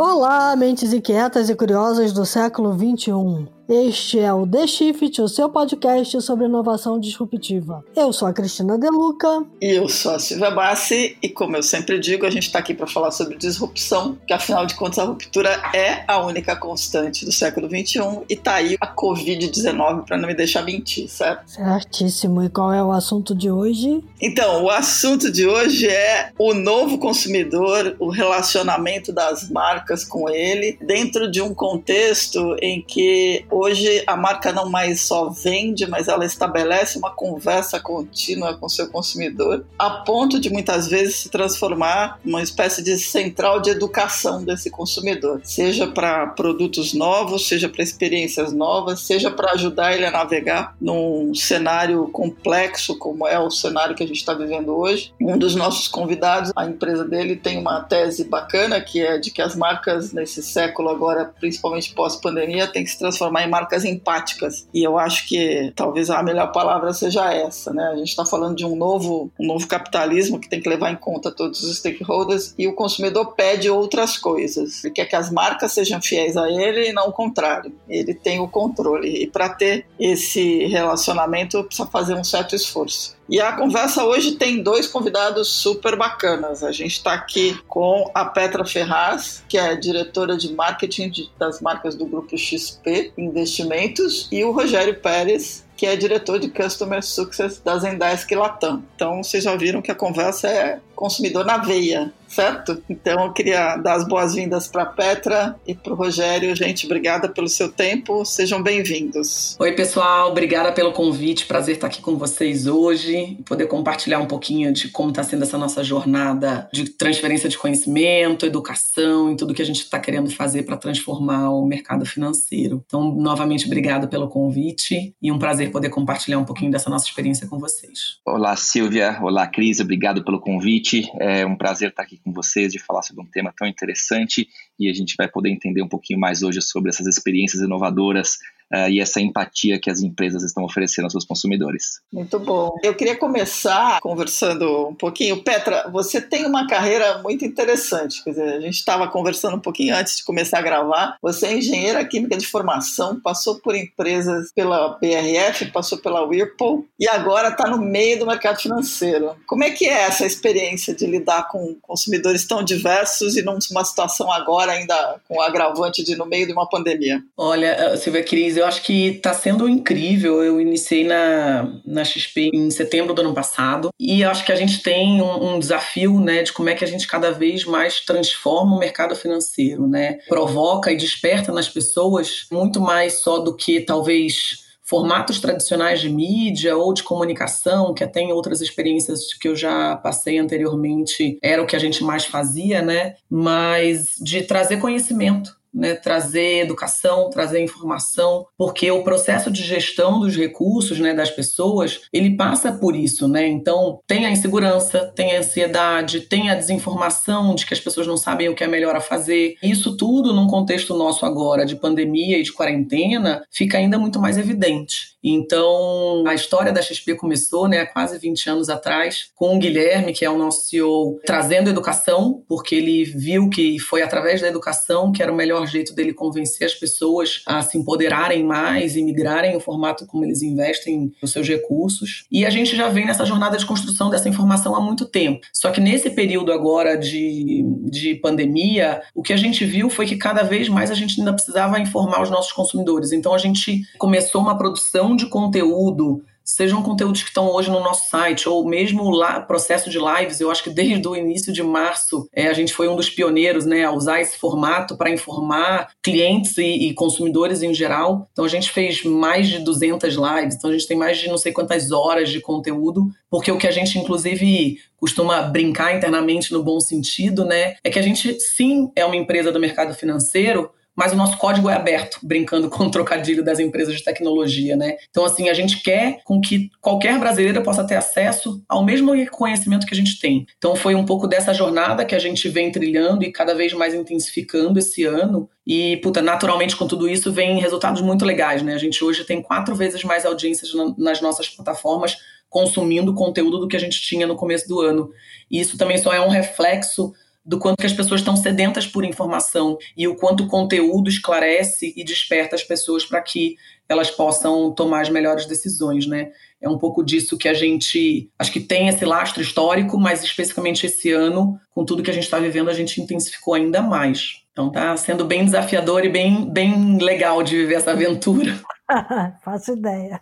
Olá, mentes inquietas e curiosas do século XXI. Este é o The Shift, o seu podcast sobre inovação disruptiva. Eu sou a Cristina Deluca. E eu sou a Silvia Bassi. E como eu sempre digo, a gente está aqui para falar sobre disrupção, que afinal de contas a ruptura é a única constante do século XXI. E tá aí a Covid-19 para não me deixar mentir, certo? Certíssimo. E qual é o assunto de hoje? Então, o assunto de hoje é o novo consumidor, o relacionamento das marcas com ele, dentro de um contexto em que Hoje a marca não mais só vende, mas ela estabelece uma conversa contínua com seu consumidor, a ponto de muitas vezes se transformar numa espécie de central de educação desse consumidor, seja para produtos novos, seja para experiências novas, seja para ajudar ele a navegar num cenário complexo como é o cenário que a gente está vivendo hoje. Um dos nossos convidados, a empresa dele tem uma tese bacana que é de que as marcas nesse século agora, principalmente pós-pandemia, têm que se transformar em marcas empáticas. E eu acho que talvez a melhor palavra seja essa, né? A gente está falando de um novo, um novo capitalismo que tem que levar em conta todos os stakeholders e o consumidor pede outras coisas. Ele quer que as marcas sejam fiéis a ele e não o contrário. Ele tem o controle. E para ter esse relacionamento, precisa fazer um certo esforço. E a conversa hoje tem dois convidados super bacanas. A gente está aqui com a Petra Ferraz, que é diretora de marketing das marcas do grupo XP Investimentos, e o Rogério Pérez, que é diretor de Customer Success da Zendesk Latam. Então, vocês já viram que a conversa é consumidor na veia, certo? Então, eu queria dar as boas-vindas para Petra e para o Rogério. Gente, obrigada pelo seu tempo. Sejam bem-vindos. Oi, pessoal. Obrigada pelo convite. Prazer estar aqui com vocês hoje e poder compartilhar um pouquinho de como está sendo essa nossa jornada de transferência de conhecimento, educação e tudo que a gente está querendo fazer para transformar o mercado financeiro. Então, novamente, obrigada pelo convite e um prazer poder compartilhar um pouquinho dessa nossa experiência com vocês. Olá, Silvia. Olá, Cris. Obrigado pelo convite. É um prazer estar aqui com vocês, de falar sobre um tema tão interessante e a gente vai poder entender um pouquinho mais hoje sobre essas experiências inovadoras uh, e essa empatia que as empresas estão oferecendo aos seus consumidores. Muito bom. Eu queria começar conversando um pouquinho. Petra, você tem uma carreira muito interessante. Quer dizer, a gente estava conversando um pouquinho antes de começar a gravar. Você é engenheira química de formação, passou por empresas pela BRF, passou pela Whirlpool e agora está no meio do mercado financeiro. Como é que é essa experiência de lidar com consumidores tão diversos e numa situação agora ainda com o agravante de no meio de uma pandemia? Olha, eh, Silvia Cris, eu acho que está sendo incrível. Eu iniciei na, na XP em setembro do ano passado e acho que a gente tem um, um, desafio né, de como é que a gente cada vez mais transforma o mercado financeiro, né? Provoca e desperta nas pessoas muito mais só do que talvez formatos tradicionais de mídia ou de comunicação, que até em outras experiências que eu já passei anteriormente era o que a gente mais fazia, né? Mas de trazer conhecimento né, trazer educação, trazer informação, porque o processo de gestão dos recursos né, das pessoas, ele passa por isso, né? Então, tem a insegurança, tem a ansiedade, tem a desinformação de que as pessoas não sabem o que é melhor a fazer. Isso tudo, num contexto nosso agora de pandemia e de quarentena, fica ainda muito mais evidente. Então, a história da XP começou, né, há quase 20 anos atrás, com o Guilherme, que é o nosso CEO, trazendo educação, porque ele viu que foi através da educação que era o melhor jeito dele convencer as pessoas a se empoderarem mais e migrarem o formato como eles investem os seus recursos. E a gente já vem nessa jornada de construção dessa informação há muito tempo. Só que nesse período agora de, de pandemia, o que a gente viu foi que cada vez mais a gente ainda precisava informar os nossos consumidores. Então a gente começou uma produção de conteúdo sejam conteúdos que estão hoje no nosso site, ou mesmo o processo de lives, eu acho que desde o início de março é, a gente foi um dos pioneiros né, a usar esse formato para informar clientes e, e, consumidores em geral. Então a gente fez mais de 200 lives, então a gente tem mais de não sei quantas horas de conteúdo, porque o que a gente inclusive costuma brincar internamente no bom sentido, né, é que a gente sim é uma empresa do mercado financeiro, mas o nosso código é aberto, brincando com o trocadilho das empresas de tecnologia, né? Então, assim, a gente quer com que qualquer brasileiro possa ter acesso ao mesmo conhecimento que a gente tem. Então, foi um pouco dessa jornada que a gente vem trilhando e cada vez mais intensificando esse ano. E, puta, naturalmente, com tudo isso, vem resultados muito legais, né? A gente hoje tem quatro vezes mais audiências nas nossas plataformas consumindo conteúdo do que a gente tinha no começo do ano. E isso também só é um reflexo do quanto que as pessoas estão sedentas por informação e o quanto o conteúdo esclarece e desperta as pessoas para que elas possam tomar as melhores decisões, né? É um pouco disso que a gente acho que tem esse lastro histórico, mas especificamente esse ano, com tudo que a gente está vivendo, a gente intensificou ainda mais. Então tá sendo bem desafiador e bem, bem legal de viver essa aventura. Faço ideia.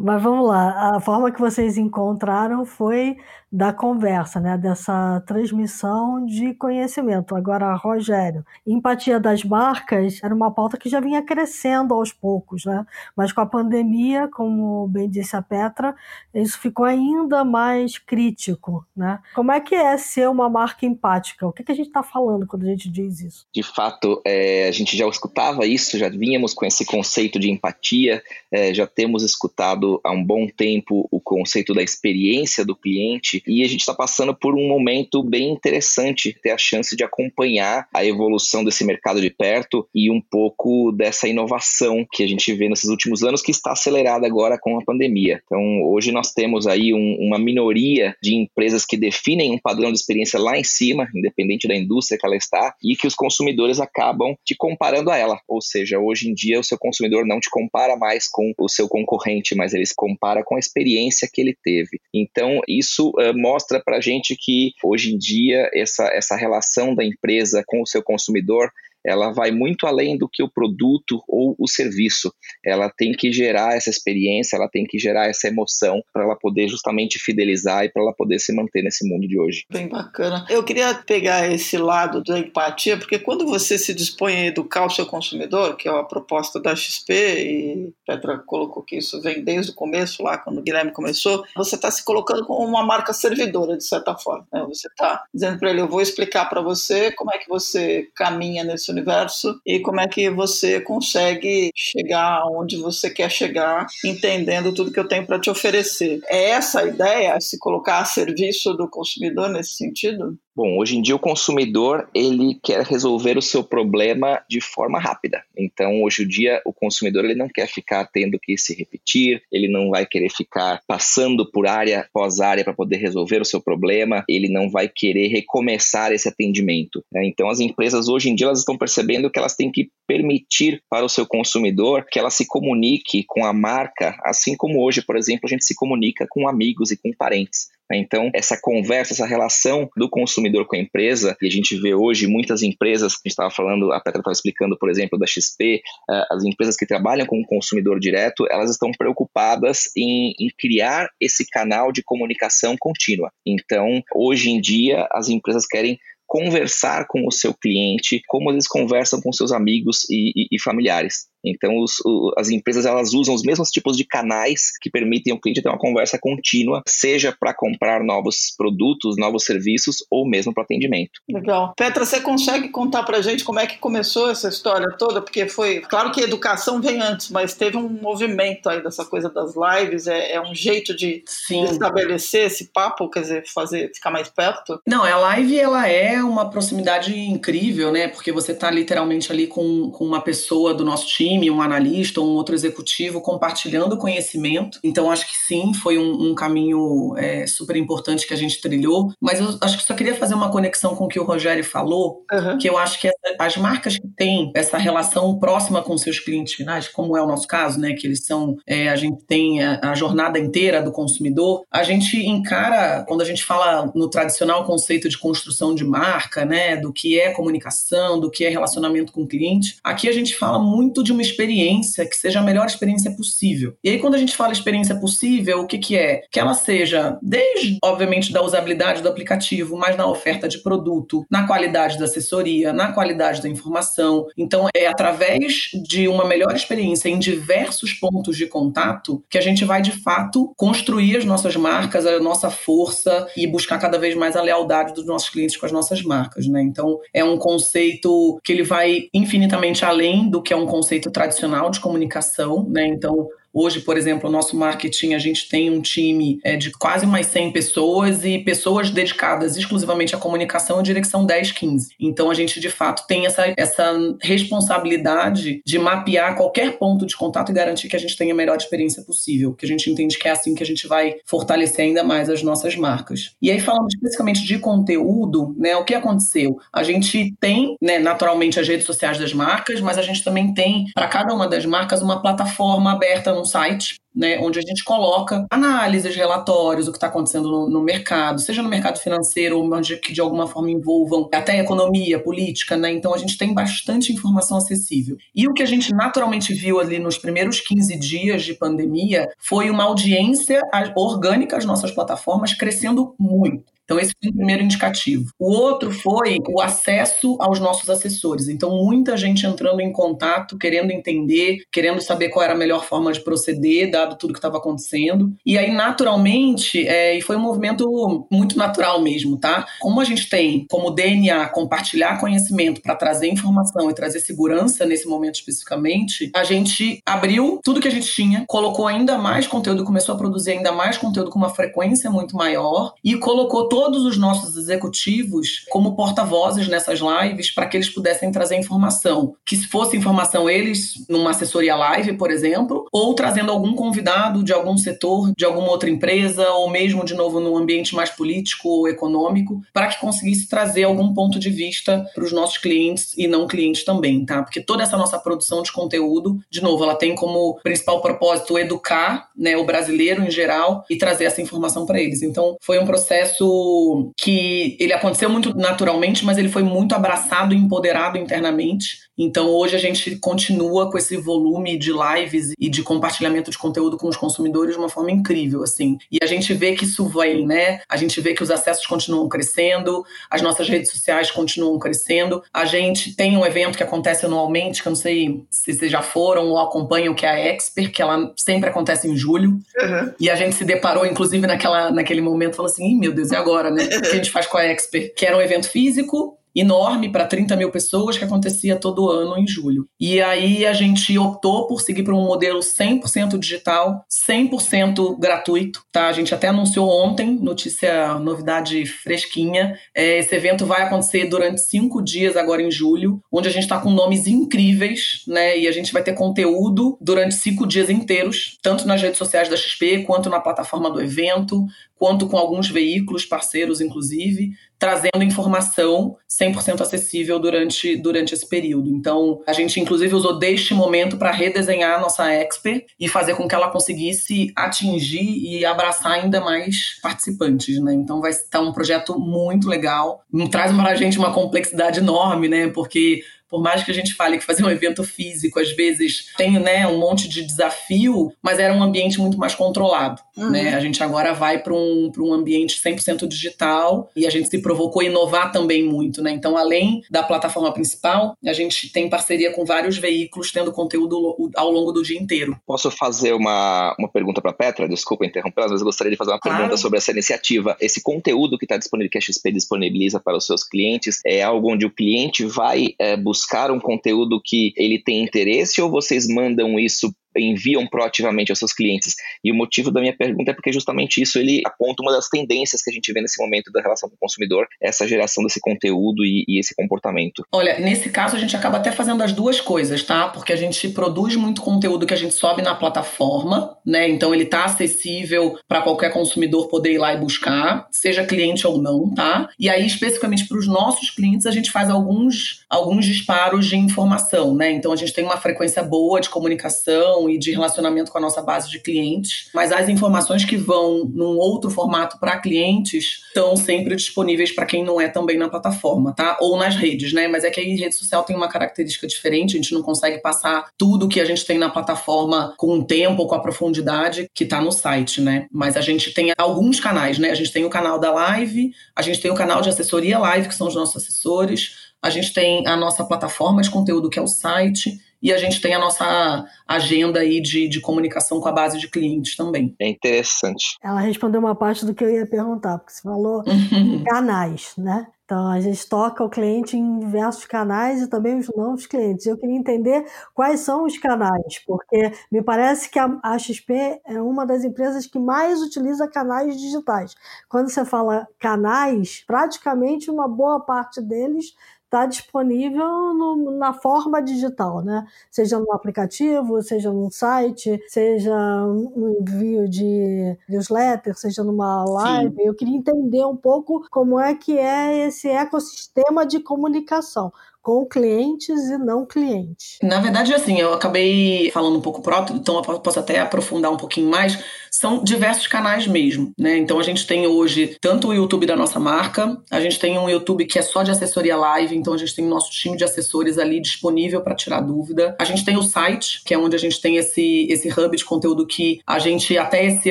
Mas vamos lá. A forma que vocês encontraram foi da conversa, né? Dessa transmissão de conhecimento. Agora, Rogério, empatia das marcas era uma pauta que já vinha crescendo aos poucos, né? Mas com a pandemia, como bem disse a Petra, isso ficou ainda mais crítico, né? Como é que é ser uma marca empática? O que, que a gente está falando quando a gente diz isso? De fato, é, a gente já escutava isso, já vínhamos com esse conceito de empatia, é, já temos escutado há um bom tempo o conceito da experiência do cliente e a gente está passando por um momento bem interessante, ter a chance de acompanhar a evolução desse mercado de perto e um pouco dessa inovação que a gente vê nesses últimos anos que está acelerada agora com a pandemia. Então, hoje nós temos aí um, uma minoria de empresas que definem um padrão de experiência lá em cima, independente da indústria que ela está, e que os consumidores acabam te comparando a ela. Ou seja, hoje em dia o seu consumidor não te compara mais com o seu concorrente, mas ele se compara com a experiência que ele teve. Então, isso uh, mostra para a gente que hoje em dia essa, essa relação da empresa com o seu consumidor ela vai muito além do que o produto ou o serviço. Ela tem que gerar essa experiência, ela tem que gerar essa emoção para ela poder justamente fidelizar e para ela poder se manter nesse mundo de hoje. Bem bacana. Eu queria pegar esse lado da empatia, porque quando você se dispõe a educar o seu consumidor, que é a proposta da XP, e Petra colocou que isso vem desde o começo, lá quando o Guilherme começou, você está se colocando como uma marca servidora, de certa forma. Né? Você está dizendo para ele: eu vou explicar para você como é que você caminha nesse universo e como é que você consegue chegar onde você quer chegar, entendendo tudo que eu tenho para te oferecer. É essa a ideia, se colocar a serviço do consumidor nesse sentido? Bom, hoje em dia o consumidor ele quer resolver o seu problema de forma rápida. Então, hoje em dia o consumidor ele não quer ficar tendo que se repetir, ele não vai querer ficar passando por área após área para poder resolver o seu problema, ele não vai querer recomeçar esse atendimento. Né? Então, as empresas hoje em dia elas estão percebendo que elas têm que permitir para o seu consumidor que ela se comunique com a marca, assim como hoje, por exemplo, a gente se comunica com amigos e com parentes. Né? Então, essa conversa, essa relação do consumidor com a empresa, e a gente vê hoje muitas empresas, a gente estava falando, a Petra estava explicando, por exemplo, da XP, eh, as empresas que trabalham com o consumidor direto, elas estão preocupadas em, em criar esse canal de comunicação contínua. Então, hoje em dia, as empresas querem conversar com o seu cliente, como eles conversam com seus amigos e, e, e familiares. Então, os, o, as empresas elas usam os mesmos tipos de canais que permitem ao cliente ter uma conversa contínua, seja para comprar novos produtos, novos serviços ou mesmo para atendimento. Legal. Petra, você consegue contar para gente como é que começou essa história toda? Porque foi, claro que a educação vem antes, mas teve um movimento aí dessa coisa das lives, é, é um jeito de, de, estabelecer esse papo, quer dizer, fazer ficar mais perto? Não, a live ela é uma proximidade incrível, né? Porque você está literalmente ali com, com uma pessoa do nosso time time, um analista, um outro executivo compartilhando conhecimento. Então, acho que sim, foi um, um caminho é, super importante que a gente trilhou. Mas eu acho que só queria fazer uma conexão com o que o Rogério falou, uhum. que eu acho que as marcas que têm essa relação próxima com seus clientes finais, como é o nosso caso, né, que eles são, é, a gente tem a, a jornada inteira do consumidor, a gente encara, quando a gente fala no tradicional conceito de construção de marca, né, do que é comunicação, do que é relacionamento com o cliente, aqui a gente fala muito de uma experiência que seja a melhor experiência possível. E aí, quando a gente fala experiência possível, o que, que é? Que ela seja, desde, obviamente, da usabilidade do aplicativo, mas na oferta de produto, na qualidade da assessoria, na qualidade da informação. Então, é através de uma melhor experiência em diversos pontos de contato que a gente vai, de fato, construir as nossas marcas, a nossa força e buscar cada vez mais a lealdade dos nossos clientes com as nossas marcas, né? Então, é um conceito que ele vai infinitamente além do que é um conceito tradicional de comunicação, né? Então, Hoje, por exemplo, o nosso marketing, a gente tem um time é, de quase mais 100 pessoas e pessoas dedicadas exclusivamente à comunicação e direção 10, 15. Então, a gente, de fato, tem essa, essa responsabilidade de mapear qualquer ponto de contato e garantir que a gente tenha a melhor experiência possível, que a gente entende que é assim que a gente vai fortalecer ainda mais as nossas marcas. E aí, falando especificamente de conteúdo, né, o que aconteceu? A gente tem, né, naturalmente, as redes sociais das marcas, mas a gente também tem, para cada uma das marcas, uma plataforma aberta no site né, onde a gente coloca análises, relatórios, o que está acontecendo no, no, mercado, seja no mercado financeiro ou onde que de alguma forma envolvam até economia, política, né? Então a gente tem bastante informação acessível. E o que a gente naturalmente viu ali nos primeiros 15 dias de pandemia foi uma audiência orgânica às nossas plataformas crescendo muito. Então, esse foi o primeiro indicativo. O outro foi o acesso aos nossos assessores. Então, muita gente entrando em contato, querendo entender, querendo saber qual era a melhor forma de proceder, dado tudo que estava acontecendo. E aí, naturalmente, é, e foi um movimento muito natural mesmo, tá? Como a gente tem como DNA compartilhar conhecimento para trazer informação e trazer segurança nesse momento especificamente, a gente abriu tudo que a gente tinha, colocou ainda mais conteúdo, começou a produzir ainda mais conteúdo com uma frequência muito maior e colocou todos os nossos executivos como porta-vozes nessas lives para que eles pudessem trazer informação. Que se fosse informação eles numa assessoria live, por exemplo, ou trazendo algum convidado de algum setor, de alguma outra empresa, ou mesmo de novo num ambiente mais político ou econômico, para que conseguisse trazer algum ponto de vista para os nossos clientes e não clientes também, tá? Porque toda essa nossa produção de conteúdo, de novo, ela tem como principal propósito educar, né, o brasileiro em geral e trazer essa informação para eles. Então, foi um processo que ele aconteceu muito naturalmente, mas ele foi muito abraçado e empoderado internamente. Então hoje a gente continua com esse volume de lives e de compartilhamento de conteúdo com os consumidores de uma forma incrível, assim. E a gente vê que isso vem, né? A gente vê que os acessos continuam crescendo, as nossas redes sociais continuam crescendo. A gente tem um evento que acontece anualmente, que eu não sei se vocês já foram ou acompanham, que é a Expert, que ela sempre acontece em julho. Uhum. E a gente se deparou, inclusive, naquela, naquele momento, falou assim: Ih, meu Deus, e agora, né? O que a gente faz com a Expert? Que era um evento físico, enorme para 30 mil pessoas que acontecia todo ano em julho. E aí a gente optou por seguir para um modelo 100% digital, 100% gratuito. Tá? A gente até anunciou ontem, notícia, novidade fresquinha. É, esse evento vai acontecer durante cinco dias agora em julho, onde a gente está com nomes incríveis, né? E a gente vai ter conteúdo durante cinco dias inteiros, tanto nas redes sociais da XP quanto na plataforma do evento, quanto com alguns veículos parceiros, inclusive, trazendo informação 100% acessível durante, durante esse período. Então, a gente, inclusive, usou deste momento para redesenhar a nossa Expert e fazer com que ela conseguisse atingir e abraçar ainda mais participantes, né? Então, vai estar um projeto muito legal. Traz para a gente uma complexidade enorme, né? Porque por mais que a gente fale que fazer um evento físico, às vezes tem né, um monte de desafio, mas era um ambiente muito mais controlado. Uhum. Né? A gente agora vai para um, um ambiente 100% digital e a gente se provocou inovar também muito. Né? Então, além da plataforma principal, a gente tem parceria com vários veículos tendo conteúdo ao longo do dia inteiro. Posso fazer uma, uma pergunta para Petra? Desculpa interrompê-la, mas eu gostaria de fazer uma claro. pergunta sobre essa iniciativa. Esse conteúdo que está disponível, que a XP disponibiliza para os seus clientes, é algo onde o cliente vai é, buscar buscar um conteúdo que ele tem interesse ou vocês mandam isso enviam proativamente aos seus clientes. E o motivo da minha pergunta é porque justamente isso ele aponta uma das tendências que a gente vê nesse momento da relação com o consumidor, essa geração desse conteúdo e, e esse comportamento. Olha, nesse caso a gente acaba até fazendo as duas coisas, tá? Porque a gente produz muito conteúdo que a gente sobe na plataforma, né? Então ele tá acessível para qualquer consumidor poder ir lá e buscar, seja cliente ou não, tá? E aí especificamente para os nossos clientes a gente faz alguns alguns disparos de informação, né? Então a gente tem uma frequência boa de comunicação e de relacionamento com a nossa base de clientes, mas as informações que vão num outro formato para clientes estão sempre disponíveis para quem não é também na plataforma, tá? Ou nas redes, né? Mas é que a rede social tem uma característica diferente, a gente não consegue passar tudo que a gente tem na plataforma com o tempo ou com a profundidade que está no site, né? Mas a gente tem alguns canais, né? A gente tem o canal da live, a gente tem o canal de assessoria live, que são os nossos assessores, a gente tem a nossa plataforma de conteúdo, que é o site, e a gente tem a nossa agenda aí de, de comunicação com a base de clientes também. É interessante. Ela respondeu uma parte do que eu ia perguntar, porque você falou uhum. canais, né? Então, a gente toca o cliente em diversos canais e também os novos clientes. Eu queria entender quais são os canais, porque me parece que a, XP é uma das empresas que mais utiliza canais digitais. Quando você fala canais, praticamente uma boa parte deles está disponível no, na forma digital, né? Seja no aplicativo, seja num site, seja no envio de newsletter, seja numa live. Sim. Eu queria entender um pouco como é que é esse ecossistema de comunicação com clientes e não clientes. Na verdade, assim, eu acabei falando um pouco próprio, então eu posso até aprofundar um pouquinho mais. São diversos canais mesmo, né? Então a gente tem hoje tanto o YouTube da nossa marca, a gente tem um YouTube que é só de assessoria live, então a gente tem o nosso time de assessores ali disponível para tirar dúvida. A gente tem o site, que é onde a gente tem esse, esse hub de conteúdo que a gente até esse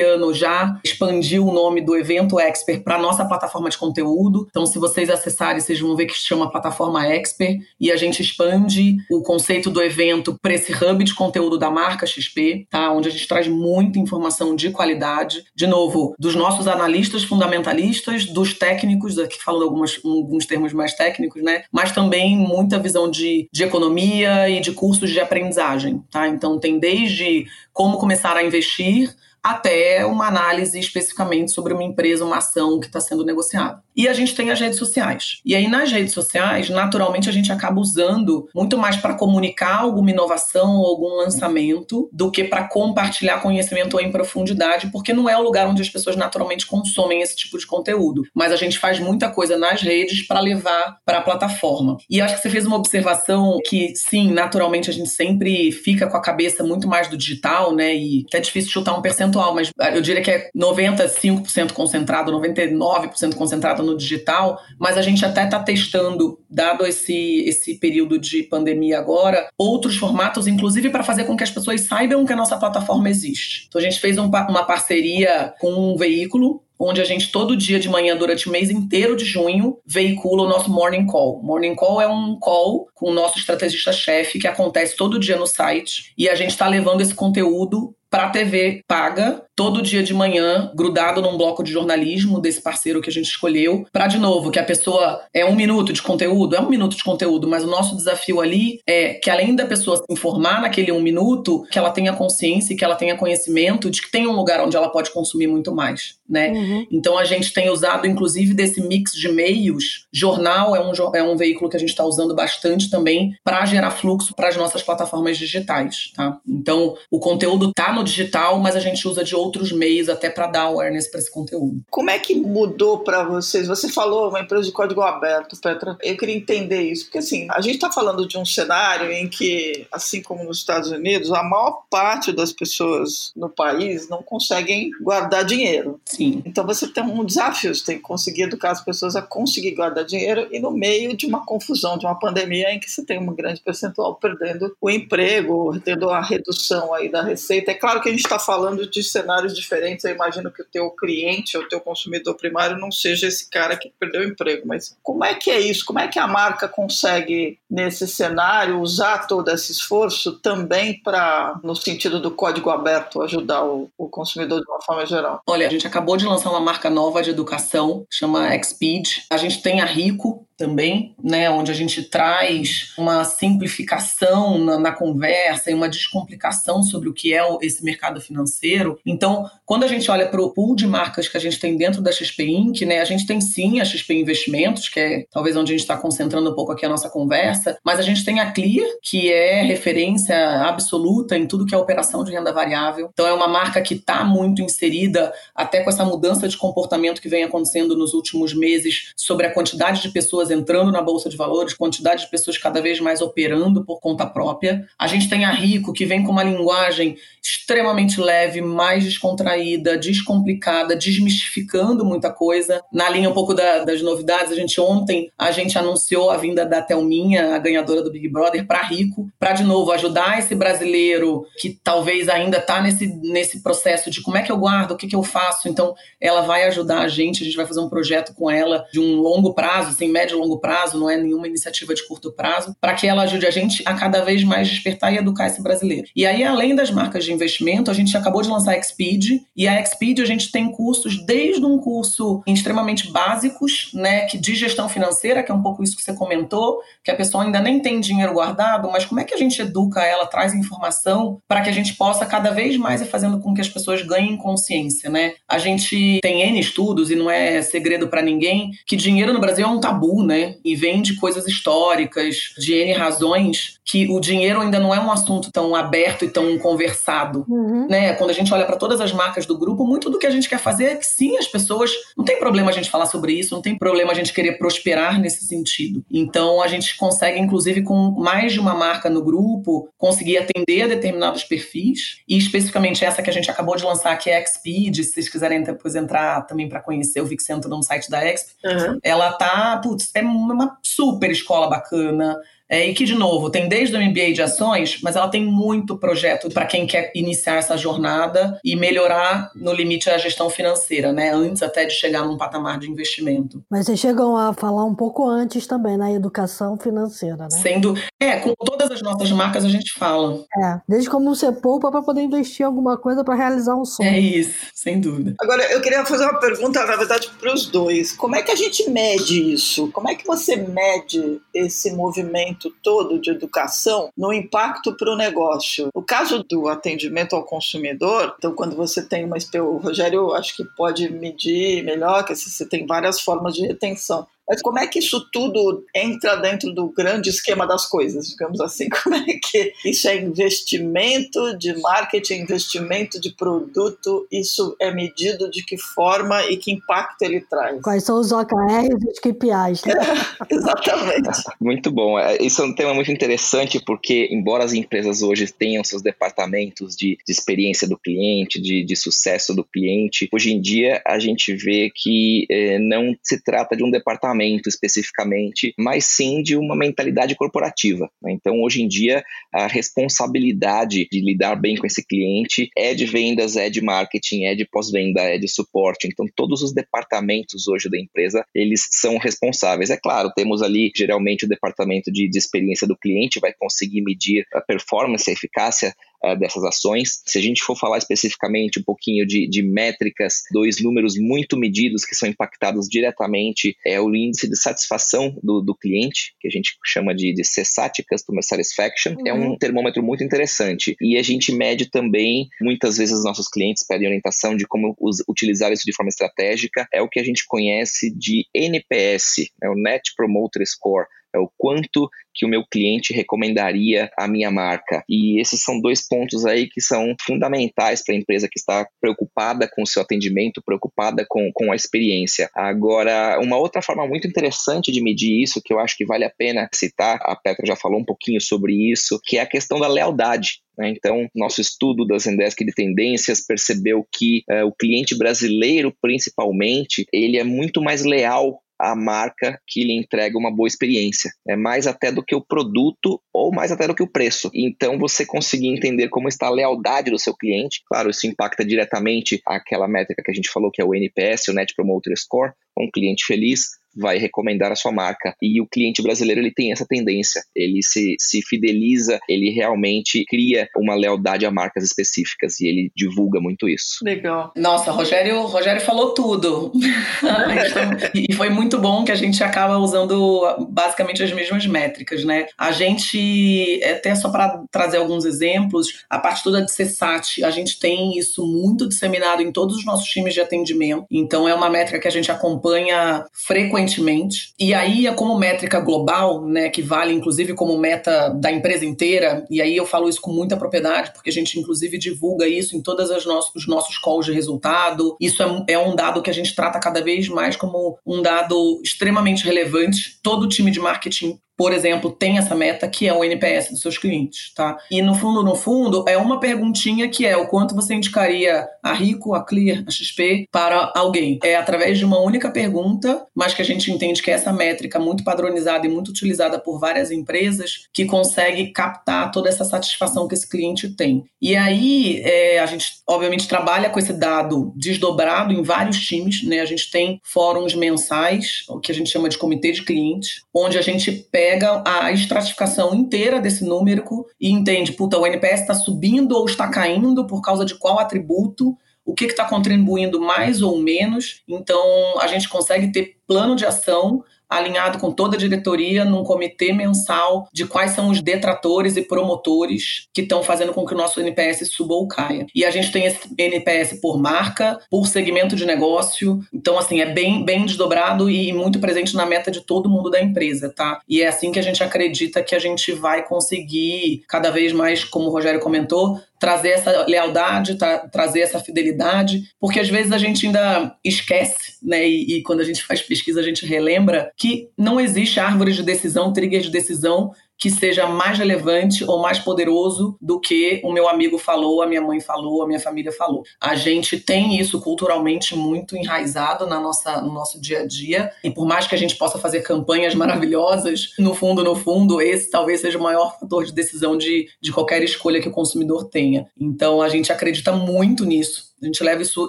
ano já expandiu o nome do evento Expert para nossa plataforma de conteúdo. Então, se vocês acessarem, vocês vão ver que se chama plataforma Expert e a gente expande o conceito do evento para esse hub de conteúdo da marca XP, tá? Onde a gente traz muita informação de qualidade, de novo, dos nossos analistas fundamentalistas, dos técnicos, aqui falando algumas, alguns termos mais técnicos, né? Mas também muita visão de, de economia e de cursos de aprendizagem, tá? Então tem desde como começar a investir até uma análise especificamente sobre uma empresa, uma ação que está sendo negociada. E a gente tem as redes sociais. E aí, nas redes sociais, naturalmente, a gente acaba usando muito mais para comunicar alguma inovação ou algum lançamento do que para compartilhar conhecimento em profundidade, porque não é o lugar onde as pessoas naturalmente consomem esse tipo de conteúdo. Mas a gente faz muita coisa nas redes para levar para a plataforma. E acho que você fez uma observação que, sim, naturalmente a gente sempre fica com a cabeça muito mais do digital, né? E é difícil chutar um percentual, mas eu diria que é 95% concentrado, 99% concentrado no digital, mas a gente até está testando, dado esse, esse período de pandemia agora, outros formatos, inclusive para fazer com que as pessoas saibam que a nossa plataforma existe. Então a gente fez um, uma parceria com um veículo onde a gente todo dia de manhã, durante o mês inteiro de junho, veicula o nosso Morning Call. Morning Call é um call com o nosso estrategista-chefe que acontece todo dia no site e a gente está levando esse conteúdo para a TV paga, todo dia de manhã, grudado num bloco de jornalismo desse parceiro que a gente escolheu, para de novo que a pessoa é um minuto de conteúdo, é um minuto de conteúdo, mas o nosso desafio ali é que além da pessoa se informar naquele um minuto, que ela tenha consciência e que ela tenha conhecimento de que tem um lugar onde ela pode consumir muito mais, né? Uhum. Então a gente tem usado inclusive desse mix de meios, jornal é um, é um veículo que a gente está usando bastante também para gerar fluxo para as nossas plataformas digitais, tá? Então o conteúdo tá no digital, mas a gente usa de outros meios até para dar awareness para esse conteúdo. Como é que mudou para vocês? Você falou uma empresa de código aberto, Petra. Eu queria entender isso, porque assim, a gente está falando de um cenário em que, assim como nos Estados Unidos, a maior parte das pessoas no país não conseguem guardar dinheiro. Então você tem um desafio, você tem que conseguir educar as pessoas a conseguir guardar dinheiro e no meio de uma confusão, de uma pandemia em que você tem um grande percentual perdendo o emprego, tendo a redução aí da receita. É claro que a gente está falando de cenários diferentes. Eu imagino que o teu cliente ou o teu consumidor primário não seja esse cara que perdeu o emprego. Mas como é que é isso? Como é que a marca consegue, nesse cenário, usar todo esse esforço também para, no sentido do código aberto, ajudar o, o consumidor de uma forma geral? Olha, a gente acabou de lançar uma marca nova de educação, chama Xpeed. A gente tem a Rico, também, né, onde a gente traz uma simplificação na, na, conversa e uma descomplicação sobre o que é esse mercado financeiro. Então, quando a gente olha para o pool de marcas que a gente tem dentro da XP Inc., né, a gente tem sim a XP Investimentos, que é talvez onde a gente está concentrando um pouco aqui a nossa conversa, mas a gente tem a Clear, que é referência absoluta em tudo que é operação de renda variável. Então, é uma marca que está muito inserida, até com essa mudança de comportamento que vem acontecendo nos últimos meses sobre a quantidade de pessoas pessoas entrando na bolsa de valores, quantidade de pessoas cada vez mais operando por conta própria. A gente tem a Rico, que vem com uma linguagem extremamente leve, mais descontraída, descomplicada, desmistificando muita coisa. Na linha um pouco da, das novidades, a gente ontem a gente anunciou a vinda da Thelminha, a ganhadora do Big Brother, para Rico, para de novo ajudar esse brasileiro que talvez ainda está nesse, nesse processo de como é que eu guardo, o que, que eu faço. Então, ela vai ajudar a gente, a gente vai fazer um projeto com ela de um longo prazo, assim, médio longo prazo, não é nenhuma iniciativa de curto prazo, para que ela ajude a gente a cada vez mais despertar e educar esse brasileiro. E aí, além das marcas de investimento, a gente acabou de lançar a Xpeed, e a Xpeed a gente tem cursos desde um curso extremamente básicos, né, que de gestão financeira, que é um pouco isso que você comentou, que a pessoa ainda nem tem dinheiro guardado, mas como é que a gente educa ela, traz informação para que a gente possa cada vez mais ir fazendo com que as pessoas ganhem consciência, né? A gente tem N estudos e não é segredo para ninguém que dinheiro no Brasil é um tabu, né? E vem de coisas históricas, de N razões, que o dinheiro ainda não é um assunto tão aberto e tão conversado, uhum. né? Quando a gente olha para todas as marcas do grupo, muito do que a gente quer fazer é que sim, as pessoas não tem problema a gente falar sobre isso, não tem problema a gente querer prosperar nesse sentido. Então a gente consegue inclusive com mais de uma marca no grupo conseguir atender a determinados perfis e especificamente essa que a gente acabou de lançar que é a Xpeed, se vocês quiserem depois entrar também para conhecer, eu vi que você entra no site da Exp. Uhum. Ela tá, putz, é uma super escola bacana é, e que, de novo, tem desde o MBA de ações, mas ela tem muito projeto para quem quer iniciar essa jornada e melhorar, no limite, a gestão financeira, né? Antes até de chegar num patamar de investimento. Mas vocês chegam a falar um pouco antes também na educação financeira, né? Sendo. É, com todas as nossas marcas a gente fala. É, desde como você poupa para poder investir em alguma coisa para realizar um sonho. É isso, sem dúvida. Agora, eu queria fazer uma pergunta, na verdade, para os dois. Como é que a gente mede isso? Como é que você mede esse movimento? Todo de educação no impacto para o negócio. O caso do atendimento ao consumidor, então quando você tem uma o Rogério acho que pode medir melhor, que você tem várias formas de retenção. Mas como é que isso tudo entra dentro do grande esquema das coisas, digamos assim? Como é que isso é investimento de marketing, investimento de produto? Isso é medido de que forma e que impacto ele traz? Quais são os OKRs e os KPIs? Né? exatamente. Muito bom. É, isso é um tema muito interessante porque, embora as empresas hoje tenham seus departamentos de, de experiência do cliente, de, de, sucesso do cliente, hoje em dia a gente vê que eh, não se trata de um departamento especificamente, mas sim de uma mentalidade corporativa. Né? Então, hoje em dia, a responsabilidade de lidar bem com esse cliente é de vendas, é de marketing, é de pós-venda, é de suporte. Então, todos os departamentos hoje da empresa, eles são responsáveis. É claro, temos ali geralmente o departamento de, de experiência do cliente, vai conseguir medir a performance, a eficácia uh, dessas ações. Se a gente for falar especificamente um pouquinho de, de métricas, dois números muito medidos que são impactados diretamente é o índice de satisfação do, do cliente, que a gente chama de, de CSAT, Customer Satisfaction. Uhum. É um uhum. termômetro muito interessante. E a gente mede também, muitas vezes os nossos clientes pedem orientação de como us, utilizar isso de forma estratégica. É o que a gente conhece de NPS, né, o Net Promoter Score é o quanto que o meu cliente recomendaria a minha marca. E esses são dois pontos aí que são fundamentais para a empresa que está preocupada com o seu atendimento, preocupada com, com a experiência. Agora, uma outra forma muito interessante de medir isso, que eu acho que vale a pena citar, a Petra já falou um pouquinho sobre isso, que é a questão da lealdade. Né? Então, nosso estudo da Zendesk de tendências percebeu que uh, o cliente brasileiro, principalmente, ele é muito mais leal a marca que lhe entrega uma boa experiência. É mais até do que o produto ou mais até do que o preço. Então, você conseguir entender como está a lealdade do seu cliente, claro, isso impacta diretamente aquela métrica que a gente falou que é o NPS, o Net Promoter Score, um cliente feliz vai recomendar a sua marca. E o cliente brasileiro ele tem essa tendência, ele se, se fideliza, ele realmente cria uma lealdade a marcas específicas e ele divulga muito isso. Legal. Nossa, Rogério, Rogério falou tudo. e foi muito bom que a gente acaba usando basicamente as mesmas métricas, né? A gente, até só para trazer alguns exemplos, a parte toda de CSAT, a gente tem isso muito disseminado em todos os nossos times de atendimento. Então é uma métrica que a gente acompanha frequentemente frequentemente. E aí é como métrica global, né, que vale inclusive como meta da empresa inteira, e aí eu falo isso com muita propriedade, porque a gente inclusive divulga isso em todos os nossos, os nossos calls de resultado. Isso é, é um dado que a gente trata cada vez mais como um dado extremamente relevante. Todo time de marketing por exemplo, tem essa meta que é o NPS dos seus clientes, tá? E no fundo, no fundo, é uma perguntinha que é o quanto você indicaria a Rico, a Clear, a XP para alguém. É através de uma única pergunta, mas que a gente entende que é essa métrica muito padronizada e muito utilizada por várias empresas que consegue captar toda essa satisfação que esse cliente tem. E aí, é, a gente, obviamente, trabalha com esse dado desdobrado em vários times, né? A gente tem fóruns mensais, o que a gente chama de comitê de clientes, onde a gente pega a estratificação inteira desse número e entende, puta, o NPS está subindo ou está caindo por causa de qual atributo, o que está contribuindo mais ou menos. Então, a gente consegue ter plano de ação alinhado com toda a diretoria num comitê mensal de quais são os detratores e promotores que estão fazendo com que o nosso NPS suba ou caia. E a gente tem esse NPS por marca, por segmento de negócio. Então, assim, é bem, bem desdobrado e muito presente na meta de todo mundo da empresa, tá? E é assim que a gente acredita que a gente vai conseguir cada vez mais, como o Rogério comentou, trazer essa lealdade, tra trazer essa fidelidade, porque às vezes a gente ainda esquece, né? E, e, quando a gente faz pesquisa, a gente relembra que não existe árvore de decisão, trigger de decisão que seja mais relevante ou mais poderoso do que o meu amigo falou, a minha mãe falou, a minha família falou. A gente tem isso culturalmente muito enraizado na nossa, no nosso dia a dia, e por mais que a gente possa fazer campanhas maravilhosas, no fundo, no fundo, esse talvez seja o maior fator de decisão de, de qualquer escolha que o consumidor tenha. Então a gente acredita muito nisso. A gente leva isso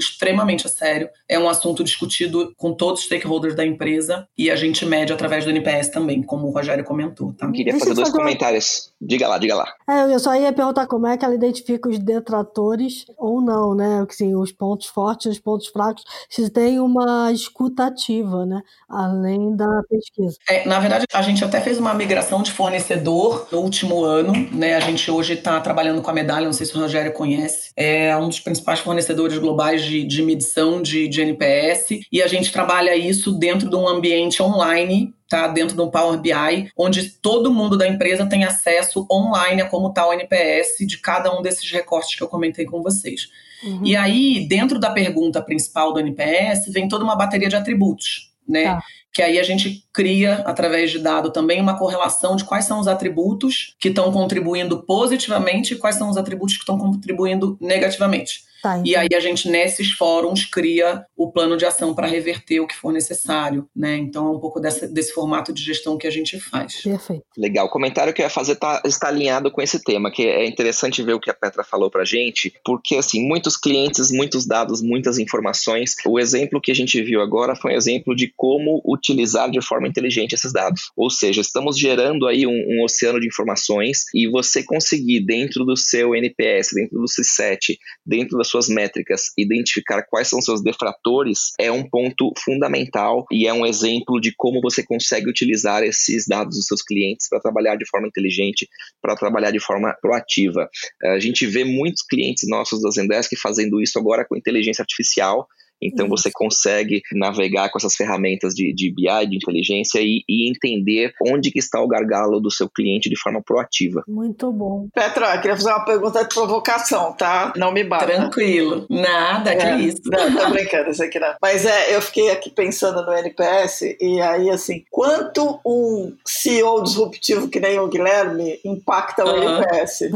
extremamente a sério. É um assunto discutido com todos os stakeholders da empresa e a gente mede através do NPS também, como o Rogério comentou. Tá? Eu queria fazer dois fazer comentários. Diga lá, diga lá. É, eu só ia perguntar como é que ela identifica os detratores ou não, né? Assim, os pontos fortes os pontos fracos, se tem uma escutativa, né? Além da pesquisa. É, na verdade, a gente até fez uma migração de fornecedor no último ano, né? A gente hoje está trabalhando com a medalha, não sei se o Rogério conhece, é um dos principais fornecedores fornecedores globais de, de medição de, de NPS, e a gente trabalha isso dentro de um ambiente online tá dentro do Power BI, onde todo mundo da empresa tem acesso online a como está o NPS de cada um desses recortes que eu comentei com vocês. Uhum. E aí, dentro da pergunta principal do NPS, vem toda uma bateria de atributos, né? Tá. Que aí a gente cria, através de dado, também uma correlação de quais são os atributos que estão contribuindo positivamente e quais são os atributos que estão contribuindo negativamente. Tá, e aí a gente, nesses fóruns, cria o plano de ação para reverter o que for necessário, né? Então é um pouco dessa, desse formato de gestão que a gente faz. Perfeito. Legal. O comentário que eu ia fazer tá, está alinhado com esse tema, que é interessante ver o que a Petra falou para gente, porque assim, muitos clientes, muitos dados, muitas informações. O exemplo que a gente viu agora foi um exemplo de como utilizar de forma inteligente esses dados. Ou seja, estamos gerando aí um, um oceano de informações e você conseguir, dentro do seu NPS, dentro do C7, dentro da suas métricas, identificar quais são seus defratores, é um ponto fundamental e é um exemplo de como você consegue utilizar esses dados dos seus clientes para trabalhar de forma inteligente, para trabalhar de forma proativa. A gente vê muitos clientes nossos da Zendesk fazendo isso agora com inteligência artificial, então Isso. você consegue navegar com essas ferramentas de, de BI, de inteligência e, e, entender onde que está o gargalo do seu cliente de forma proativa. Muito bom. Petra, eu queria fazer uma pergunta de provocação, tá? Não me bata. Tranquilo. Nada, que é, isso. Não, tô brincando, isso aqui não. Mas é, eu fiquei aqui pensando no NPS e aí, assim, quanto um CEO disruptivo que nem o Guilherme impacta o uhum. NPS?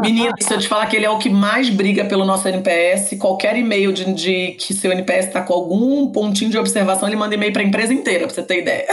Menina, se eu te falar que ele é o que mais briga pelo nosso NPS, qualquer e-mail de, de que seu NPS está com algum pontinho de observação, ele manda e-mail para a empresa inteira, para você ter ideia.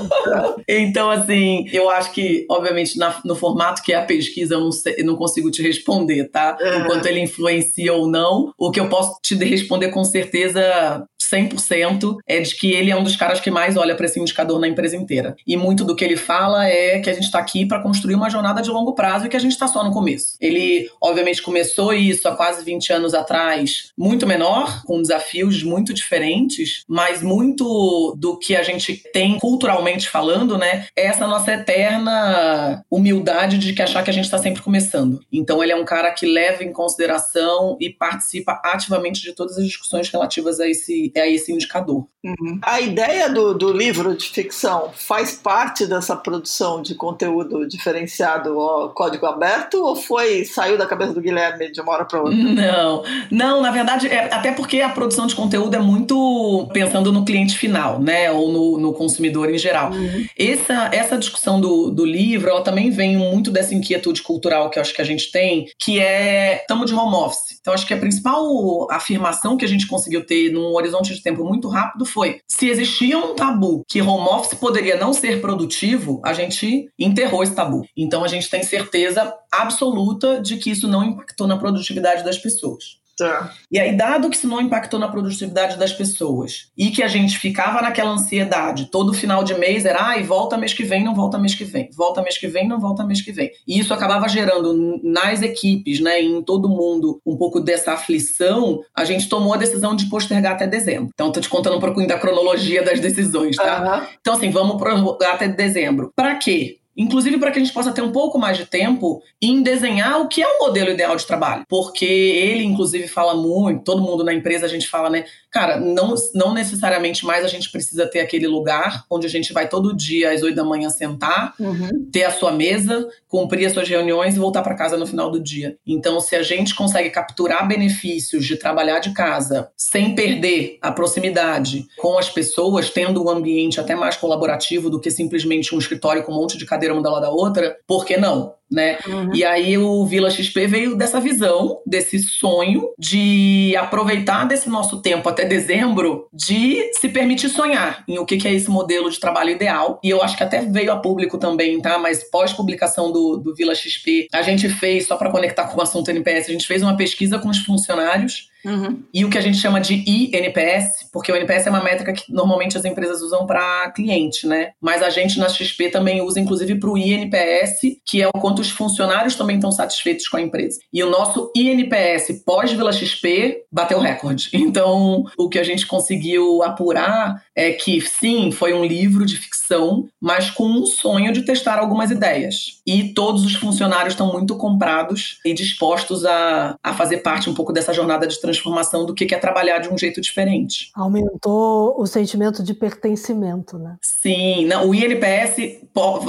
então, assim, eu acho que, obviamente, na, no formato que é a pesquisa, eu não, sei, eu não consigo te responder, tá? É. O quanto ele influencia ou não. O que eu posso te responder com certeza 100% é de que ele é um dos caras que mais olha para esse indicador na empresa inteira. E muito do que ele fala é que a gente está aqui para construir uma jornada de longo prazo e que a gente está só no começo. Ele, obviamente, começou isso há quase 20 anos atrás, muito menor, com desafios muito diferentes, mas muito do que a gente tem culturalmente falando, né, é essa nossa eterna humildade de que achar que a gente está sempre começando. Então, ele é um cara que leva em consideração e participa ativamente de todas as discussões relativas a esse é esse indicador. Uhum. A ideia do, do livro de ficção faz parte dessa produção de conteúdo diferenciado, ó, código aberto, ou foi saiu da cabeça do Guilherme de uma hora para outra? Não, não, na verdade, é, até porque a produção produção de conteúdo é muito pensando no cliente final, né? Ou no, no consumidor em geral. Uhum. Essa, essa discussão do, do livro, ela também vem muito dessa inquietude cultural que eu acho que a gente tem, que é estamos de home office. Então, acho que a principal afirmação que a gente conseguiu ter num horizonte de tempo muito rápido foi: se existia um tabu que home office poderia não ser produtivo, a gente enterrou esse tabu. Então, a gente tem certeza absoluta de que isso não impactou na produtividade das pessoas. Tá. E aí, dado que isso não impactou na produtividade das pessoas e que a gente ficava naquela ansiedade, todo final de mês era, ai, volta mês que vem, não volta mês que vem, volta mês que vem, não volta mês que vem. E isso acabava gerando nas equipes, né, em todo mundo, um pouco dessa aflição, a gente tomou a decisão de postergar até dezembro. Então, tô te contando um pouquinho da cronologia das decisões, tá? Uhum. Então, assim, vamos prorrogar até dezembro. Para quê? Inclusive para que a gente possa ter um pouco mais de tempo em desenhar o que é o modelo ideal de trabalho. Porque ele, inclusive, fala muito, todo mundo na empresa a gente fala, né? Cara, não, não necessariamente mais a gente precisa ter aquele lugar onde a gente vai todo dia às oito da manhã sentar, uhum. ter a sua mesa, cumprir as suas reuniões e voltar para casa no final do dia. Então, se a gente consegue capturar benefícios de trabalhar de casa sem perder a proximidade com as pessoas, tendo um ambiente até mais colaborativo do que simplesmente um escritório com um monte de cadeira uma da lado da outra, por que não? Né? Uhum. E aí o Vila XP veio dessa visão, desse sonho de aproveitar desse nosso tempo até dezembro de se permitir sonhar em o que é esse modelo de trabalho ideal. E eu acho que até veio a público também, tá? Mas pós-publicação do, do Vila XP, a gente fez, só para conectar com o assunto NPS, a gente fez uma pesquisa com os funcionários Uhum. E o que a gente chama de INPS, porque o NPS é uma métrica que normalmente as empresas usam para cliente, né? Mas a gente na XP também usa, inclusive, para o INPS, que é o quanto os funcionários também estão satisfeitos com a empresa. E o nosso INPS pós-Vila XP bateu recorde. Então, o que a gente conseguiu apurar é que, sim, foi um livro de ficção, mas com um sonho de testar algumas ideias. E todos os funcionários estão muito comprados e dispostos a, a fazer parte um pouco dessa jornada de transformação do que é trabalhar de um jeito diferente. Aumentou o sentimento de pertencimento, né? Sim, não, o INPS,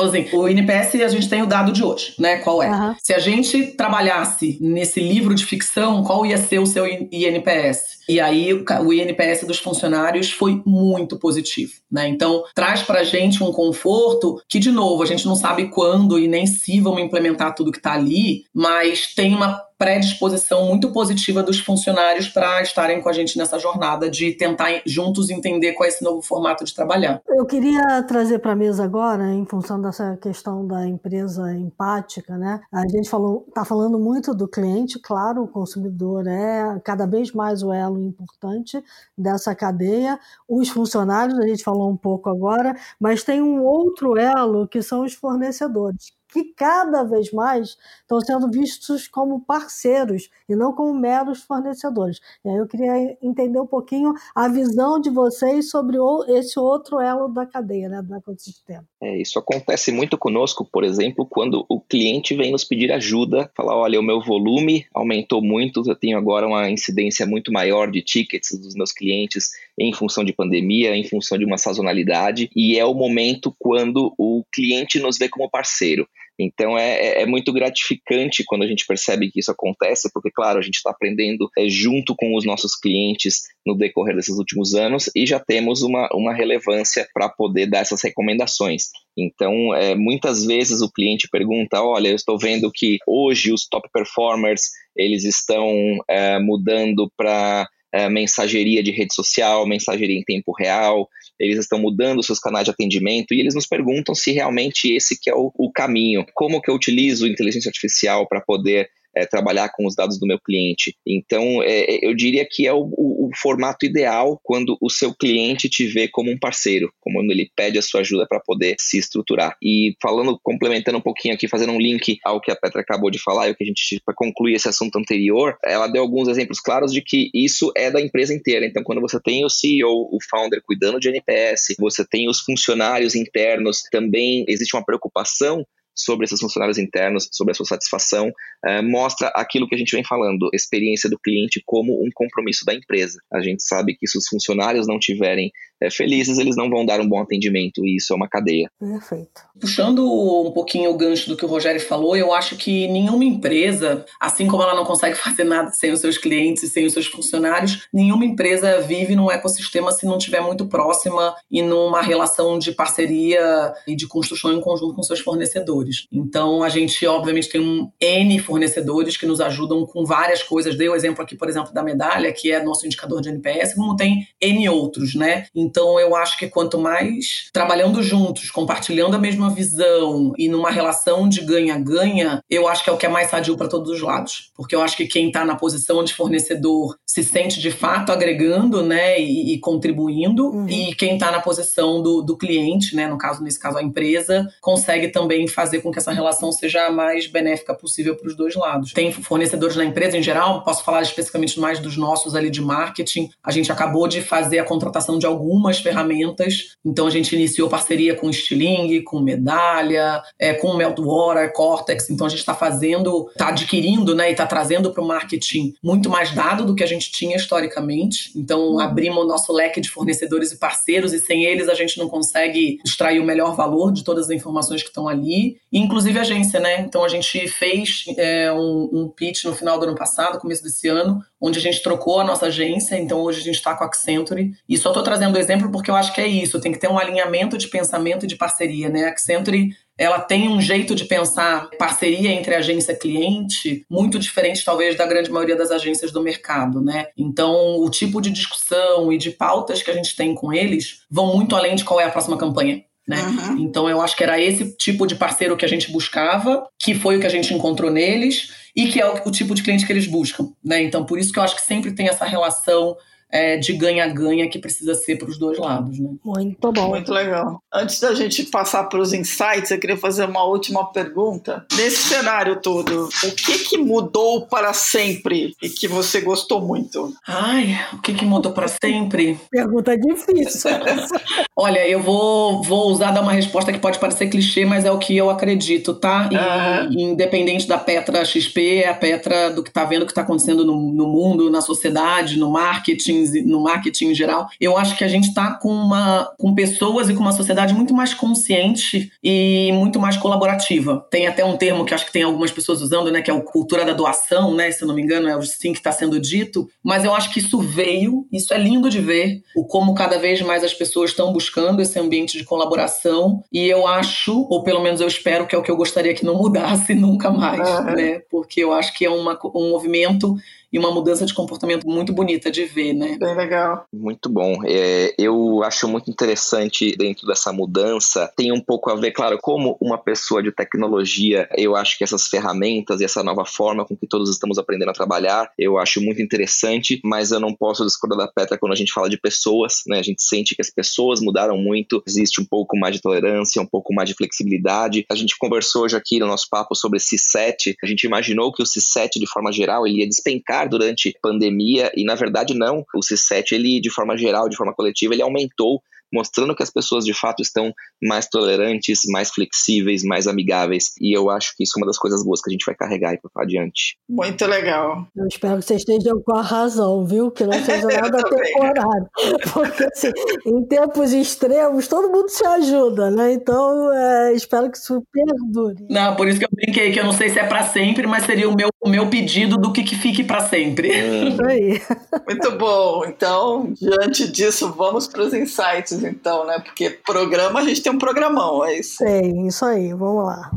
assim, o INPS a gente tem o dado de hoje, né? Qual é? Uhum. Se a gente trabalhasse nesse livro de ficção, qual ia ser o seu INPS? E aí o INPS dos funcionários foi muito positivo, né? Então traz para gente um conforto que de novo a gente não sabe quando e nem se vamos implementar tudo que está ali, mas tem uma predisposição muito positiva dos funcionários para estarem com a gente nessa jornada de tentar juntos entender qual é esse novo formato de trabalhar. Eu queria trazer para a mesa agora, em função dessa questão da empresa empática, né? A gente falou, está falando muito do cliente, claro, o consumidor é cada vez mais o elo importante dessa cadeia. Os funcionários, a gente falou um pouco agora, mas tem um outro elo que são os fornecedores que cada vez mais estão sendo vistos como parceiros e não como meros fornecedores. E aí eu queria entender um pouquinho a visão de vocês sobre esse outro elo da cadeia, né, do ecossistema. É, isso acontece muito conosco, por exemplo, quando o cliente vem nos pedir ajuda, falar, olha, o meu volume aumentou muito, eu tenho agora uma incidência muito maior de tickets dos meus clientes em função de pandemia, em função de uma sazonalidade, e é o momento quando o cliente nos vê como parceiro. Então é, é, é muito gratificante quando a gente percebe que isso acontece, porque, claro, a gente está aprendendo é, junto com os nossos clientes no decorrer desses últimos anos e já temos uma, uma relevância para poder dar essas recomendações. Então, é, muitas vezes o cliente pergunta: olha, eu estou vendo que hoje os top performers eles estão é, mudando para é, mensageria de rede social, mensageria em tempo real, eles estão mudando seus canais de atendimento e eles nos perguntam se realmente esse que é o, o caminho. Como que eu utilizo inteligência artificial para poder é, trabalhar com os dados do meu cliente. Então, é, eu diria que é o, o, o, formato ideal quando o seu cliente te vê como um parceiro, como ele pede a sua ajuda para poder se estruturar. E falando, complementando um pouquinho aqui, fazendo um link ao que a Petra acabou de falar e o que a gente, para concluir esse assunto anterior, ela deu alguns exemplos claros de que isso é da empresa inteira. Então, quando você tem o CEO, o founder cuidando de NPS, você tem os funcionários internos, também existe uma preocupação sobre esses funcionários internos, sobre a sua satisfação, é, mostra aquilo que a gente vem falando, experiência do cliente como um compromisso da empresa. A gente sabe que se os funcionários não tiverem é, felizes, eles não vão dar um bom atendimento e isso é uma cadeia. Perfeito. Puxando um pouquinho o gancho do que o Rogério falou, eu acho que nenhuma empresa, assim como ela não consegue fazer nada sem os seus clientes e sem os seus funcionários, nenhuma empresa vive num ecossistema se não estiver muito próxima e numa relação de parceria e de construção em conjunto com seus fornecedores. Então, a gente, obviamente, tem um N fornecedores que nos ajudam com várias coisas. Dei o exemplo aqui, por exemplo, da medalha, que é nosso indicador de NPS, como tem N outros, né? Então, eu acho que quanto mais trabalhando juntos, compartilhando a mesma visão e numa relação de ganha-ganha, eu acho que é o que é mais sadio para todos os lados. Porque eu acho que quem está na posição de fornecedor se sente de fato agregando, né, e, e contribuindo, uhum. e quem está na posição do, do cliente, né, no caso, nesse caso, a empresa, consegue também fazer com que essa relação seja a mais benéfica possível para os dois lados. Tem fornecedores na empresa em geral, posso falar especificamente mais dos nossos ali de marketing. A gente acabou de fazer a contratação de algumas ferramentas, então a gente iniciou parceria com Stiling, com Medalha, é, com Meltwater, Cortex, então a gente está fazendo, está adquirindo, né, e está trazendo para o marketing muito mais dado do que a gente tinha historicamente. Então uhum. abrimos o nosso leque de fornecedores e parceiros e sem eles a gente não consegue extrair o melhor valor de todas as informações que estão ali, inclusive a agência, né? Então a gente fez é, um, um pitch no final do ano passado, começo desse ano, onde a gente trocou a nossa agência, então hoje a gente está com a Accenture. E só estou trazendo exemplo porque eu acho que é isso, tem que ter um alinhamento de pensamento e de parceria, né? A Accenture ela tem um jeito de pensar parceria entre agência e cliente muito diferente, talvez, da grande maioria das agências do mercado, né? Então, o tipo de discussão e de pautas que a gente tem com eles vão muito além de qual é a próxima campanha. Né? Uhum. Então eu acho que era esse tipo de parceiro que a gente buscava, que foi o que a gente encontrou neles e que é o, o tipo de cliente que eles buscam. Né? Então por isso que eu acho que sempre tem essa relação é, de ganha-ganha que precisa ser para os dois lados. Né? Muito bom. Muito legal. Antes da gente passar para os insights, eu queria fazer uma última pergunta. Nesse cenário todo, o que, que mudou para sempre e que você gostou muito? Ai, o que, que mudou para sempre? Pergunta difícil. Olha, eu vou, vou usar dar uma resposta que pode parecer clichê, mas é o que eu acredito, tá? E, ah. Independente da Petra XP, é a Petra do que está vendo, o que está acontecendo no, no mundo, na sociedade, no marketing, no marketing em geral, eu acho que a gente está com, uma, com pessoas e com uma sociedade muito mais consciente e muito mais colaborativa. Tem até um termo que acho que tem algumas pessoas usando, né, que é o cultura da doação, né, se eu não me engano, é o sim que está sendo dito, mas eu acho que isso veio, isso é lindo de ver, o como cada vez mais as pessoas estão buscando esse ambiente de colaboração e eu acho, ou pelo menos eu espero que é o que eu gostaria que não mudasse nunca mais, né, porque eu acho que é uma, um movimento e uma mudança de comportamento muito bonita de ver, né? Bem legal. Muito bom. É, eu acho muito interessante dentro dessa mudança, tem um pouco a ver, claro, como uma pessoa de tecnologia, eu acho que essas ferramentas e essa nova forma com que todos estamos aprendendo a trabalhar, eu acho muito interessante, mas eu não posso discordar da Petra quando a gente fala de pessoas, né? A gente sente que as pessoas mudaram muito, existe um pouco mais de tolerância, um pouco mais de flexibilidade. A gente conversou hoje aqui no nosso papo sobre C7, a gente imaginou que o C7, de forma geral, ele ia despencar durante a pandemia e na verdade não. O C7 ele de forma geral, de forma coletiva, ele aumentou mostrando que as pessoas de fato estão mais tolerantes, mais flexíveis, mais amigáveis. E eu acho que isso é uma das coisas boas que a gente vai carregar aí para adiante. Muito legal. Eu espero que vocês estejam com a razão, viu? Que não seja nada temporário. Porque assim, em tempos extremos, todo mundo se ajuda, né? Então, é, espero que isso perdure. Não, por isso que eu brinquei, que eu não sei se é para sempre, mas seria o meu, o meu pedido do que, que fique para sempre. Isso aí. Muito bom. Então, diante disso, vamos para os insights então, né? Porque programa, a gente tem um programão, é isso. Tem, isso aí, vamos lá.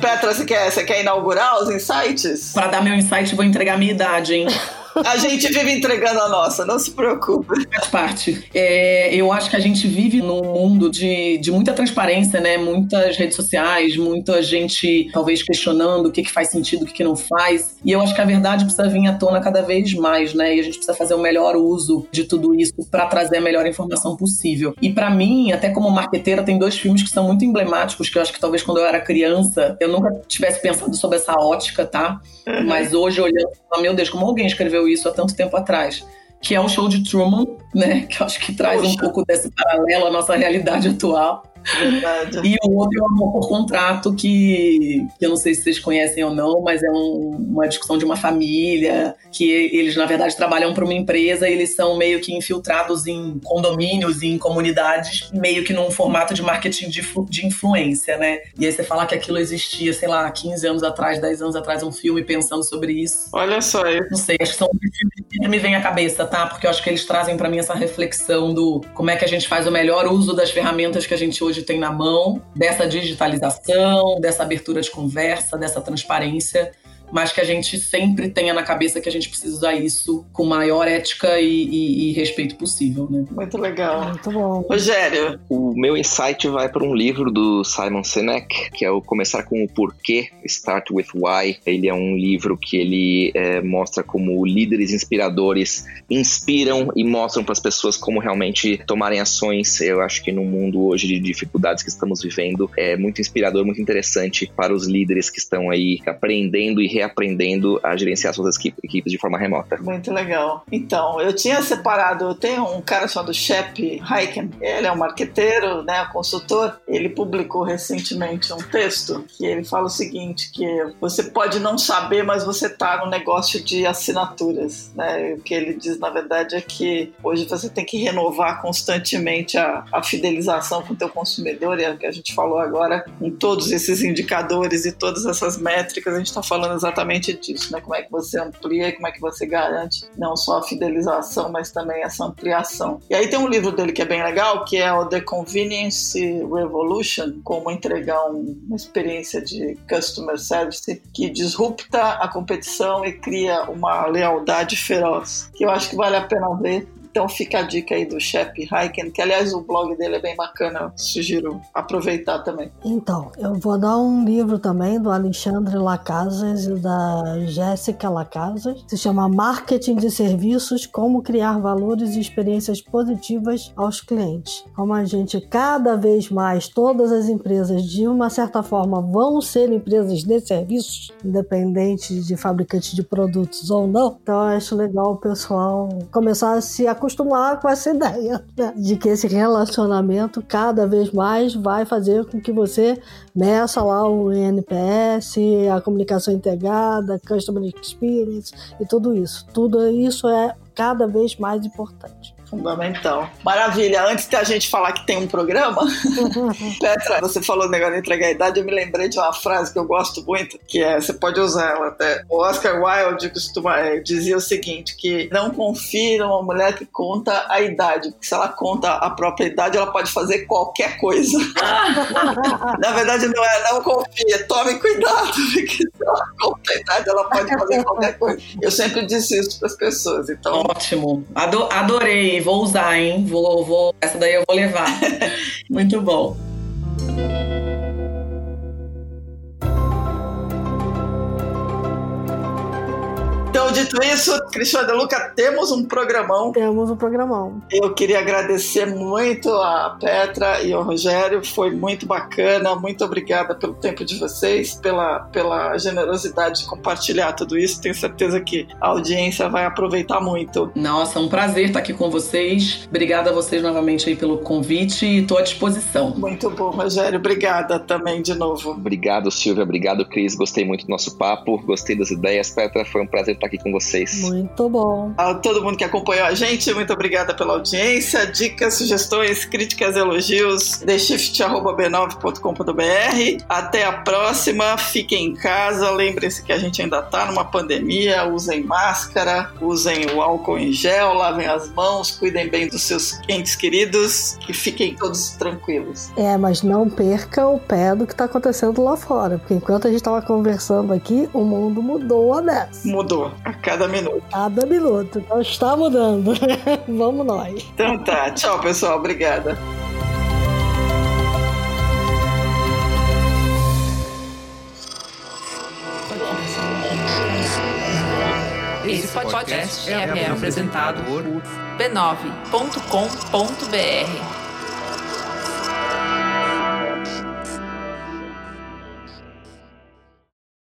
Petra, você quer, você quer inaugurar os insights? Para dar meu insight, vou entregar a minha idade, hein? A gente vive entregando a nossa, não se preocupe. Faz parte. É, eu acho que a gente vive num mundo de, de muita transparência, né? Muitas redes sociais, muita gente talvez questionando o que, que faz sentido, o que, que não faz. E eu acho que a verdade precisa vir à tona cada vez mais, né? E a gente precisa fazer o melhor uso de tudo isso para trazer a melhor informação possível. E para mim, até como marqueteira, tem dois filmes que são muito emblemáticos, que eu acho que talvez quando eu era criança, eu nunca tivesse pensado sobre essa ótica, tá? Uhum. Mas hoje, olhando, meu Deus, como alguém escreveu isso há tanto tempo atrás, que é o show de Truman, né? Que eu acho que traz Poxa. um pouco desse paralelo à nossa realidade atual. Verdade. E o outro é o amor por contrato, que, que eu não sei se vocês conhecem ou não, mas é um, uma discussão de uma família, que eles, na verdade, trabalham para uma empresa e eles são meio que infiltrados em condomínios e em comunidades, meio que num formato de marketing de, de influência, né? E aí você fala que aquilo existia, sei lá, 15 anos atrás, 10 anos atrás, um filme pensando sobre isso. Olha só, eu não sei, acho que são filmes que me vem à cabeça, tá? Porque eu acho que eles trazem para mim essa reflexão do como é que a gente faz o melhor uso das ferramentas que a gente hoje tem na mão, dessa digitalização, dessa abertura de conversa, dessa transparência mas que a gente sempre tenha na cabeça que a gente precisa usar isso com maior ética e, e, e respeito possível, né? Muito legal. Muito bom. Rogério. O meu insight vai para um livro do Simon Sinek, que é o Começar com o Porquê, Start with Why. Ele é um livro que ele é, mostra como líderes inspiradores inspiram e mostram para as pessoas como realmente tomarem ações. Eu acho que no mundo hoje de dificuldades que estamos vivendo, é muito inspirador, muito interessante para os líderes que estão aí aprendendo e reaprendendo a gerenciar suas equipes de forma remota. Muito legal. Então, eu tinha separado, tenho um cara chamado Shep Heiken, ele é um marqueteiro, né, consultor, ele publicou recentemente um texto que ele fala o seguinte, que você pode não saber, mas você está no negócio de assinaturas, né, o que ele diz na verdade é que hoje você tem que renovar constantemente a, a fidelização com o teu consumidor, e é o que a gente falou agora, com todos esses indicadores e todas essas métricas, a gente está falando exatamente disso, né? Como é que você amplia como é que você garante não só a fidelização, mas também essa ampliação. E aí tem um livro dele que é bem legal, que é o The Convenience Revolution, como entregar um, uma experiência de customer service que disrupta a competição e cria uma lealdade feroz, que eu acho que vale a pena ver então fica a dica aí do Shep Heiken, que aliás o blog dele é bem bacana, sugiro aproveitar também. Então, eu vou dar um livro também do Alexandre Lacazes e da Jéssica Lacazes, se chama Marketing de Serviços, como criar valores e experiências positivas aos clientes. Como a gente cada vez mais, todas as empresas de uma certa forma vão ser empresas de serviços, independente de fabricantes de produtos ou não. Então eu acho legal o pessoal começar a se acostumar acostumar com essa ideia né? de que esse relacionamento cada vez mais vai fazer com que você meça lá o NPS, a comunicação integrada, Customer Experience e tudo isso. Tudo isso é cada vez mais importante. Fundamental. Maravilha. Antes da gente falar que tem um programa, Petra, você falou negócio de entregar a idade, eu me lembrei de uma frase que eu gosto muito, que é, você pode usar ela até. O Oscar Wilde costuma é, dizia o seguinte, que não confie numa mulher que conta a idade, porque se ela conta a própria idade, ela pode fazer qualquer coisa. Na verdade, não é não confie, tome cuidado, porque se ela conta a idade, ela pode fazer qualquer coisa. Eu sempre disse isso para as pessoas. Então... Ótimo. Adorei vou usar, hein? Vou, vou, essa daí eu vou levar. Muito bom. Então, dito isso, Cristiano de Luca, temos um programão. Temos um programão. Eu queria agradecer muito a Petra e ao Rogério, foi muito bacana. Muito obrigada pelo tempo de vocês, pela, pela generosidade de compartilhar tudo isso. Tenho certeza que a audiência vai aproveitar muito. Nossa, um prazer estar aqui com vocês. Obrigada a vocês novamente aí pelo convite e estou à disposição. Muito bom, Rogério. Obrigada também de novo. Obrigado, Silvia. Obrigado, Cris. Gostei muito do nosso papo. Gostei das ideias. Petra, foi um prazer estar estar aqui com vocês. Muito bom. A todo mundo que acompanhou a gente, muito obrigada pela audiência. Dicas, sugestões, críticas, elogios, theshift.b9.com.br. Até a próxima. Fiquem em casa. Lembrem-se que a gente ainda está numa pandemia. Usem máscara, usem o álcool em gel, lavem as mãos, cuidem bem dos seus entes queridos, que fiquem todos tranquilos. É, mas não perca o pé do que está acontecendo lá fora, porque enquanto a gente estava conversando aqui, o mundo mudou a dessa. Mudou a cada minuto. Cada minuto. Então está mudando. Vamos nós. Então tá. Tchau, pessoal. Obrigada. Esse podcast é, é apresentado por b9.com.br.